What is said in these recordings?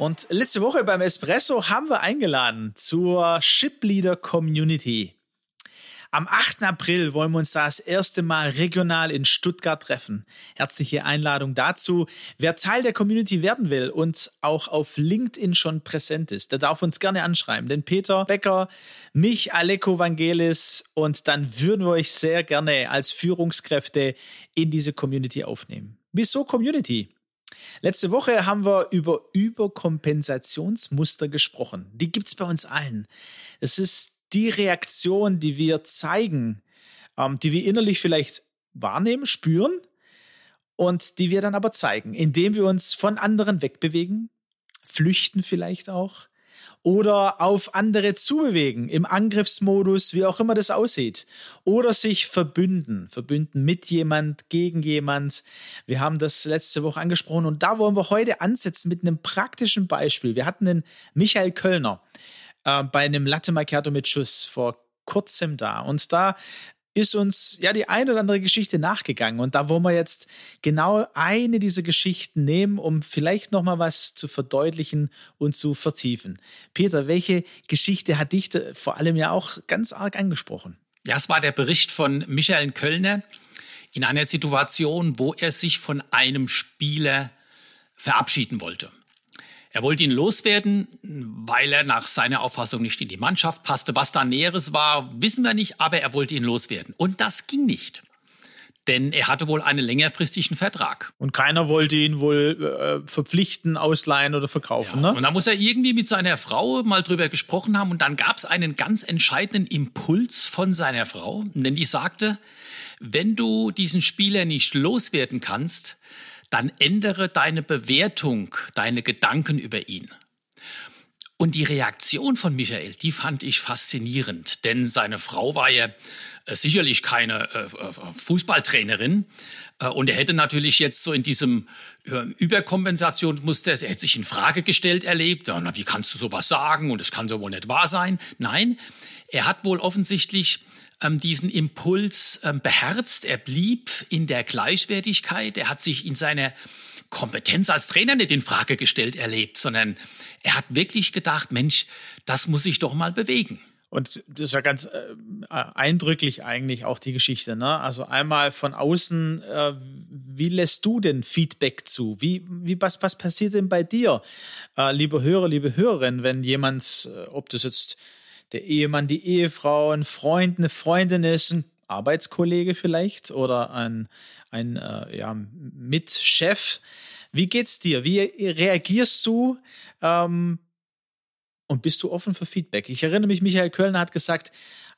Und letzte Woche beim Espresso haben wir eingeladen zur Ship Leader Community. Am 8. April wollen wir uns da das erste Mal regional in Stuttgart treffen. Herzliche Einladung dazu. Wer Teil der Community werden will und auch auf LinkedIn schon präsent ist, der darf uns gerne anschreiben. Denn Peter Becker, mich, Aleko Vangelis und dann würden wir euch sehr gerne als Führungskräfte in diese Community aufnehmen. Wieso Community? Letzte Woche haben wir über Überkompensationsmuster gesprochen. Die gibt's bei uns allen. Es ist die Reaktion, die wir zeigen, ähm, die wir innerlich vielleicht wahrnehmen, spüren und die wir dann aber zeigen, indem wir uns von anderen wegbewegen, flüchten vielleicht auch, oder auf andere zubewegen, im Angriffsmodus, wie auch immer das aussieht. Oder sich verbünden, verbünden mit jemand, gegen jemand. Wir haben das letzte Woche angesprochen und da wollen wir heute ansetzen mit einem praktischen Beispiel. Wir hatten den Michael Kölner äh, bei einem Latte Macchiato mit Schuss vor kurzem da. Und da ist uns ja die eine oder andere Geschichte nachgegangen und da wollen wir jetzt genau eine dieser Geschichten nehmen, um vielleicht noch mal was zu verdeutlichen und zu vertiefen. Peter, welche Geschichte hat dich vor allem ja auch ganz arg angesprochen? Ja, es war der Bericht von Michael Kölner in einer Situation, wo er sich von einem Spieler verabschieden wollte. Er wollte ihn loswerden, weil er nach seiner Auffassung nicht in die Mannschaft passte. Was da Näheres war, wissen wir nicht, aber er wollte ihn loswerden. Und das ging nicht. Denn er hatte wohl einen längerfristigen Vertrag. Und keiner wollte ihn wohl äh, verpflichten, ausleihen oder verkaufen. Ja. Ne? Und da muss er irgendwie mit seiner Frau mal drüber gesprochen haben. Und dann gab es einen ganz entscheidenden Impuls von seiner Frau. Denn die sagte, wenn du diesen Spieler nicht loswerden kannst, dann ändere deine Bewertung, deine Gedanken über ihn. Und die Reaktion von Michael, die fand ich faszinierend, denn seine Frau war ja äh, sicherlich keine äh, äh Fußballtrainerin und er hätte natürlich jetzt so in diesem Überkompensationsmuster, er hätte sich in Frage gestellt erlebt, wie kannst du sowas sagen und es kann so wohl nicht wahr sein. Nein, er hat wohl offensichtlich diesen Impuls ähm, beherzt. Er blieb in der Gleichwertigkeit. Er hat sich in seiner Kompetenz als Trainer nicht in Frage gestellt erlebt, sondern er hat wirklich gedacht, Mensch, das muss ich doch mal bewegen. Und das ist ja ganz äh, eindrücklich eigentlich auch die Geschichte. Ne? Also einmal von außen, äh, wie lässt du denn Feedback zu? Wie, wie was, was passiert denn bei dir, äh, liebe Hörer, liebe Hörerin, wenn jemand, äh, ob das jetzt der Ehemann, die Ehefrau, ein Freund, eine Freundin ist, ein Arbeitskollege vielleicht oder ein, ein äh, ja, Mitchef. Wie geht's dir? Wie reagierst du? Ähm, und bist du offen für Feedback? Ich erinnere mich, Michael Kölner hat gesagt,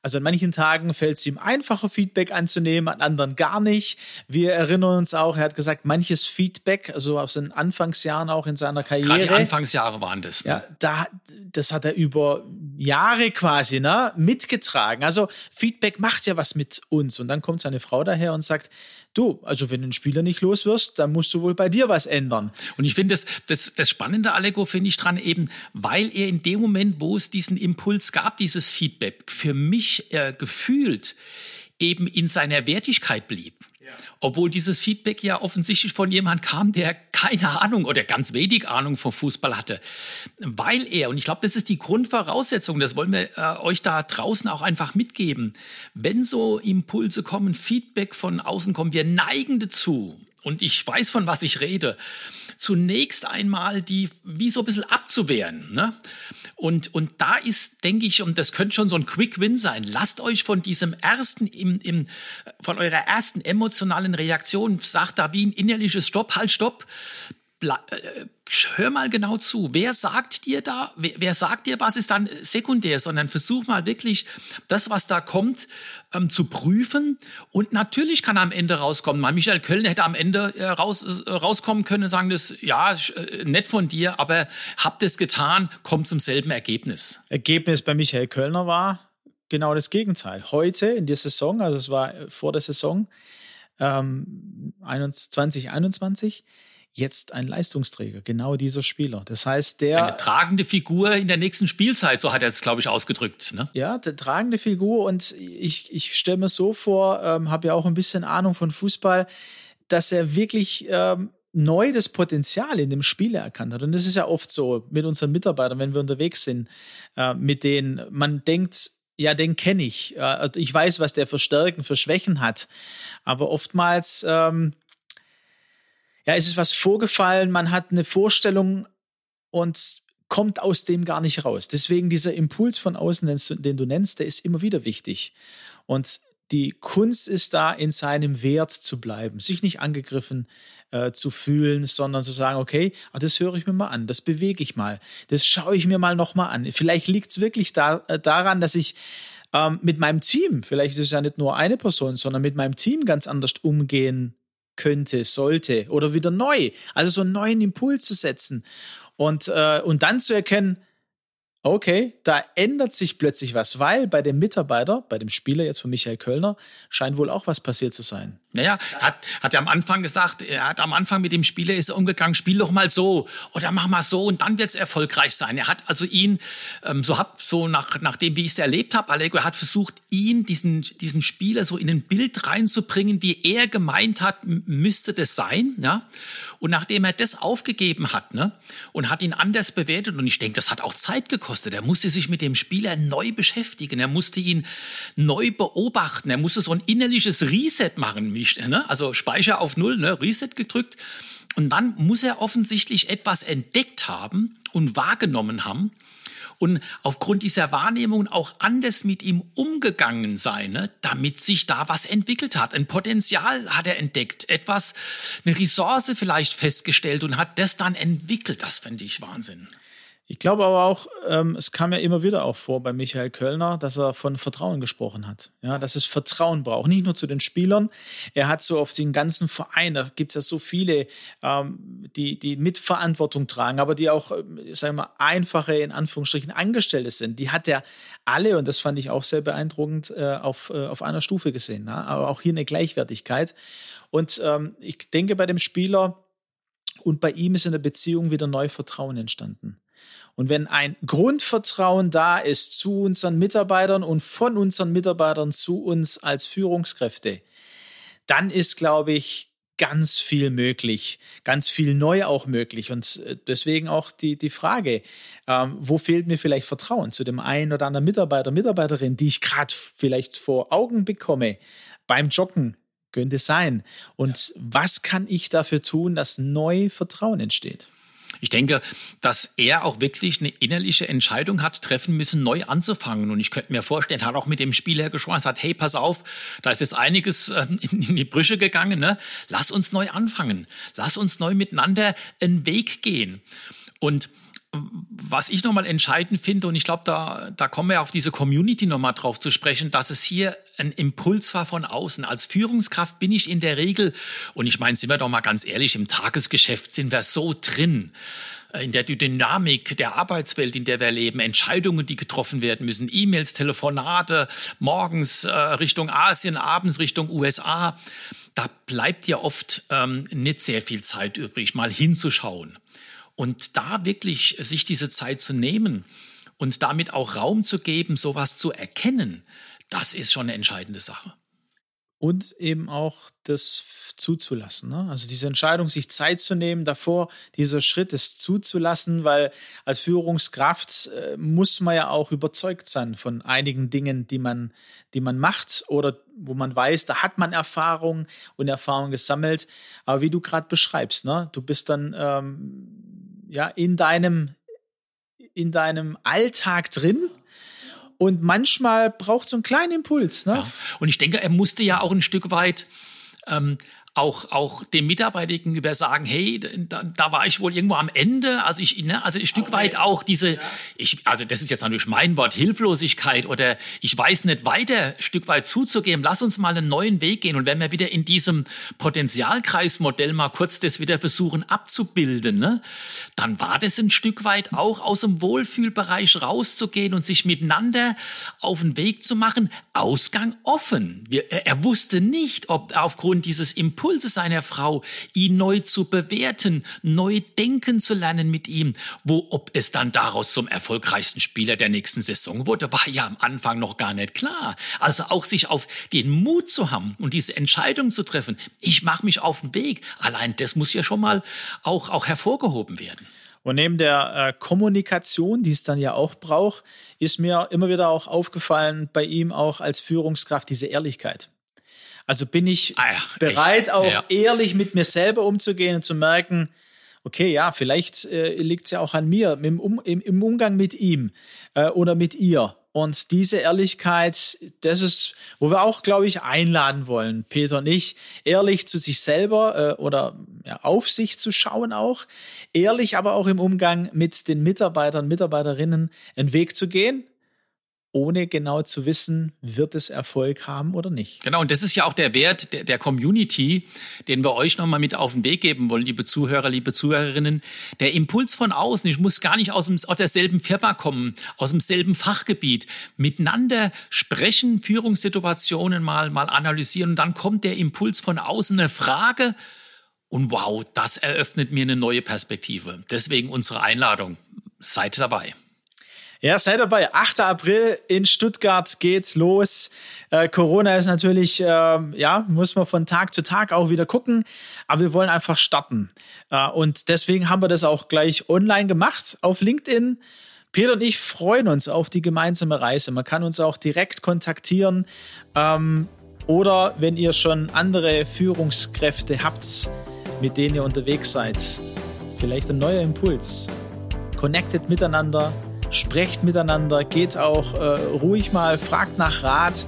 also an manchen Tagen fällt es ihm einfacher, Feedback anzunehmen, an anderen gar nicht. Wir erinnern uns auch, er hat gesagt, manches Feedback, also aus den Anfangsjahren auch in seiner Karriere. Gerade die Anfangsjahre waren das. Ne? Ja, da, das hat er über Jahre quasi ne, mitgetragen. Also Feedback macht ja was mit uns. Und dann kommt seine Frau daher und sagt, du, also wenn du einen Spieler nicht los wirst, dann musst du wohl bei dir was ändern. Und ich finde das, das, das Spannende, Allego, finde ich dran eben, weil er in dem Moment, wo es diesen Impuls gab, dieses Feedback, für mich äh, gefühlt eben in seiner Wertigkeit blieb. Obwohl dieses Feedback ja offensichtlich von jemand kam, der keine Ahnung oder ganz wenig Ahnung vom Fußball hatte. Weil er, und ich glaube, das ist die Grundvoraussetzung, das wollen wir äh, euch da draußen auch einfach mitgeben. Wenn so Impulse kommen, Feedback von außen kommen, wir neigen dazu, und ich weiß, von was ich rede, zunächst einmal die wie so ein bisschen abzuwehren. Ne? Und, und da ist, denke ich, und das könnte schon so ein Quick Win sein, lasst euch von diesem ersten, im, im, von eurer ersten emotionalen Reaktion, sagt da wie ein innerliches Stopp, halt, stopp, hör mal genau zu. Wer sagt dir da, wer, wer, sagt dir, was ist dann sekundär, sondern versuch mal wirklich das, was da kommt, ähm, zu prüfen. Und natürlich kann am Ende rauskommen. Mal Michael Köln hätte am Ende äh, raus, äh, rauskommen können und sagen, das, ja, äh, nett von dir, aber habt es getan, kommt zum selben Ergebnis. Ergebnis bei Michael Kölner war genau das Gegenteil. Heute in der Saison, also es war vor der Saison, ähm, 2021, jetzt ein Leistungsträger, genau dieser Spieler. Das heißt, der. Eine tragende Figur in der nächsten Spielzeit, so hat er es, glaube ich, ausgedrückt. Ne? Ja, der tragende Figur und ich, ich stelle mir so vor, ähm, habe ja auch ein bisschen Ahnung von Fußball, dass er wirklich ähm, neu das Potenzial in dem Spiel erkannt hat. Und das ist ja oft so mit unseren Mitarbeitern, wenn wir unterwegs sind, äh, mit denen man denkt, ja, den kenne ich. Äh, ich weiß, was der für Stärken, für Schwächen hat. Aber oftmals ähm, ja, es ist was vorgefallen, man hat eine Vorstellung und kommt aus dem gar nicht raus. Deswegen dieser Impuls von außen, den du nennst, der ist immer wieder wichtig. Und die Kunst ist da, in seinem Wert zu bleiben, sich nicht angegriffen äh, zu fühlen, sondern zu sagen, okay, ah, das höre ich mir mal an, das bewege ich mal, das schaue ich mir mal nochmal an. Vielleicht liegt es wirklich da, äh, daran, dass ich ähm, mit meinem Team, vielleicht ist es ja nicht nur eine Person, sondern mit meinem Team ganz anders umgehen könnte, sollte oder wieder neu. Also so einen neuen Impuls zu setzen und, äh, und dann zu erkennen, okay, da ändert sich plötzlich was, weil bei dem Mitarbeiter, bei dem Spieler jetzt von Michael Kölner, scheint wohl auch was passiert zu sein. Naja, hat, hat er am Anfang gesagt, er hat am Anfang mit dem Spieler ist er umgegangen, spiel doch mal so oder mach mal so und dann wird's erfolgreich sein. Er hat also ihn, ähm, so hab, so nach, nach dem, wie ich es erlebt habe, Allegro hat versucht, ihn, diesen, diesen Spieler so in ein Bild reinzubringen, wie er gemeint hat, müsste das sein, ja. Und nachdem er das aufgegeben hat, ne, und hat ihn anders bewertet, und ich denke, das hat auch Zeit gekostet. Er musste sich mit dem Spieler neu beschäftigen, er musste ihn neu beobachten, er musste so ein innerliches Reset machen, ne? also Speicher auf Null, ne? Reset gedrückt. Und dann muss er offensichtlich etwas entdeckt haben und wahrgenommen haben, und aufgrund dieser Wahrnehmung auch anders mit ihm umgegangen sein, ne, damit sich da was entwickelt hat. Ein Potenzial hat er entdeckt, etwas, eine Ressource vielleicht festgestellt und hat das dann entwickelt. Das fände ich Wahnsinn. Ich glaube aber auch, ähm, es kam ja immer wieder auch vor bei Michael Kölner, dass er von Vertrauen gesprochen hat. Ja, dass es Vertrauen braucht. Nicht nur zu den Spielern. Er hat so auf den ganzen Verein, da gibt es ja so viele, ähm, die, die Mitverantwortung tragen, aber die auch, äh, sagen wir mal, einfache, in Anführungsstrichen, Angestellte sind. Die hat er alle, und das fand ich auch sehr beeindruckend, äh, auf, äh, auf einer Stufe gesehen. Ne? Aber auch hier eine Gleichwertigkeit. Und ähm, ich denke, bei dem Spieler und bei ihm ist in der Beziehung wieder neu Vertrauen entstanden. Und wenn ein Grundvertrauen da ist zu unseren Mitarbeitern und von unseren Mitarbeitern zu uns als Führungskräfte, dann ist, glaube ich, ganz viel möglich, ganz viel neu auch möglich. Und äh, deswegen auch die, die Frage, ähm, wo fehlt mir vielleicht Vertrauen zu dem einen oder anderen Mitarbeiter, Mitarbeiterin, die ich gerade vielleicht vor Augen bekomme beim Joggen, könnte sein. Und ja. was kann ich dafür tun, dass neu Vertrauen entsteht? Ich denke, dass er auch wirklich eine innerliche Entscheidung hat treffen müssen, neu anzufangen. Und ich könnte mir vorstellen, er hat auch mit dem Spieler gesprochen, sagt, hey, pass auf, da ist jetzt einiges äh, in die Brüche gegangen, ne? Lass uns neu anfangen. Lass uns neu miteinander einen Weg gehen. Und was ich nochmal entscheidend finde, und ich glaube, da, da kommen wir auf diese Community nochmal drauf zu sprechen, dass es hier ein Impuls war von außen. Als Führungskraft bin ich in der Regel, und ich meine, sind wir doch mal ganz ehrlich, im Tagesgeschäft sind wir so drin, äh, in der Dynamik der Arbeitswelt, in der wir leben, Entscheidungen, die getroffen werden müssen, E-Mails, Telefonate, morgens äh, Richtung Asien, abends Richtung USA. Da bleibt ja oft ähm, nicht sehr viel Zeit übrig, mal hinzuschauen. Und da wirklich sich diese Zeit zu nehmen und damit auch Raum zu geben, sowas zu erkennen, das ist schon eine entscheidende Sache. Und eben auch das zuzulassen. Ne? Also diese Entscheidung, sich Zeit zu nehmen, davor dieser Schritt, es zuzulassen, weil als Führungskraft äh, muss man ja auch überzeugt sein von einigen Dingen, die man, die man macht oder wo man weiß, da hat man Erfahrung und Erfahrung gesammelt. Aber wie du gerade beschreibst, ne? du bist dann ähm, ja, in deinem, in deinem Alltag drin. Und manchmal braucht so einen kleinen Impuls. Ne? Ja. Und ich denke, er musste ja auch ein Stück weit ähm, auch, auch dem Mitarbeiter gegenüber sagen, hey, da, da war ich wohl irgendwo am Ende. Also ich, ne, also ein Stück okay. weit auch diese, ja. ich, also das ist jetzt natürlich mein Wort, Hilflosigkeit oder ich weiß nicht weiter, ein Stück weit zuzugeben. Lass uns mal einen neuen Weg gehen. Und wenn wir wieder in diesem Potenzialkreismodell mal kurz das wieder versuchen abzubilden, ne, dann war das ein Stück weit auch aus dem Wohlfühlbereich rauszugehen und sich miteinander auf den Weg zu machen. Ausgang offen. Wir, er wusste nicht, ob aufgrund dieses Impulses Impulse seiner Frau, ihn neu zu bewerten, neu denken zu lernen mit ihm. Wo, ob es dann daraus zum erfolgreichsten Spieler der nächsten Saison wurde, war ja am Anfang noch gar nicht klar. Also auch sich auf den Mut zu haben und diese Entscheidung zu treffen. Ich mache mich auf den Weg. Allein das muss ja schon mal auch, auch hervorgehoben werden. Und neben der äh, Kommunikation, die es dann ja auch braucht, ist mir immer wieder auch aufgefallen bei ihm auch als Führungskraft diese Ehrlichkeit. Also bin ich ah ja, bereit, echt? auch ja. ehrlich mit mir selber umzugehen und zu merken, okay, ja, vielleicht äh, liegt es ja auch an mir im, um, im, im Umgang mit ihm äh, oder mit ihr. Und diese Ehrlichkeit, das ist, wo wir auch, glaube ich, einladen wollen, Peter nicht, ehrlich zu sich selber äh, oder ja, auf sich zu schauen auch, ehrlich aber auch im Umgang mit den Mitarbeitern, Mitarbeiterinnen einen Weg zu gehen, ohne genau zu wissen, wird es Erfolg haben oder nicht. Genau, und das ist ja auch der Wert der, der Community, den wir euch nochmal mit auf den Weg geben wollen, liebe Zuhörer, liebe Zuhörerinnen. Der Impuls von außen, ich muss gar nicht aus, dem, aus derselben Firma kommen, aus demselben Fachgebiet, miteinander sprechen, Führungssituationen mal, mal analysieren und dann kommt der Impuls von außen, eine Frage, und wow, das eröffnet mir eine neue Perspektive. Deswegen unsere Einladung. Seid dabei. Ja, seid dabei. 8. April in Stuttgart geht's los. Äh, Corona ist natürlich, äh, ja, muss man von Tag zu Tag auch wieder gucken. Aber wir wollen einfach starten. Äh, und deswegen haben wir das auch gleich online gemacht auf LinkedIn. Peter und ich freuen uns auf die gemeinsame Reise. Man kann uns auch direkt kontaktieren. Ähm, oder wenn ihr schon andere Führungskräfte habt, mit denen ihr unterwegs seid, vielleicht ein neuer Impuls. Connected miteinander sprecht miteinander, geht auch äh, ruhig mal, fragt nach Rat.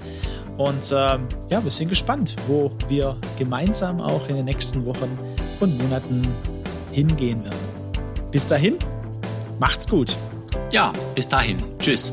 Und äh, ja, wir sind gespannt, wo wir gemeinsam auch in den nächsten Wochen und Monaten hingehen werden. Bis dahin, macht's gut. Ja, bis dahin. Tschüss.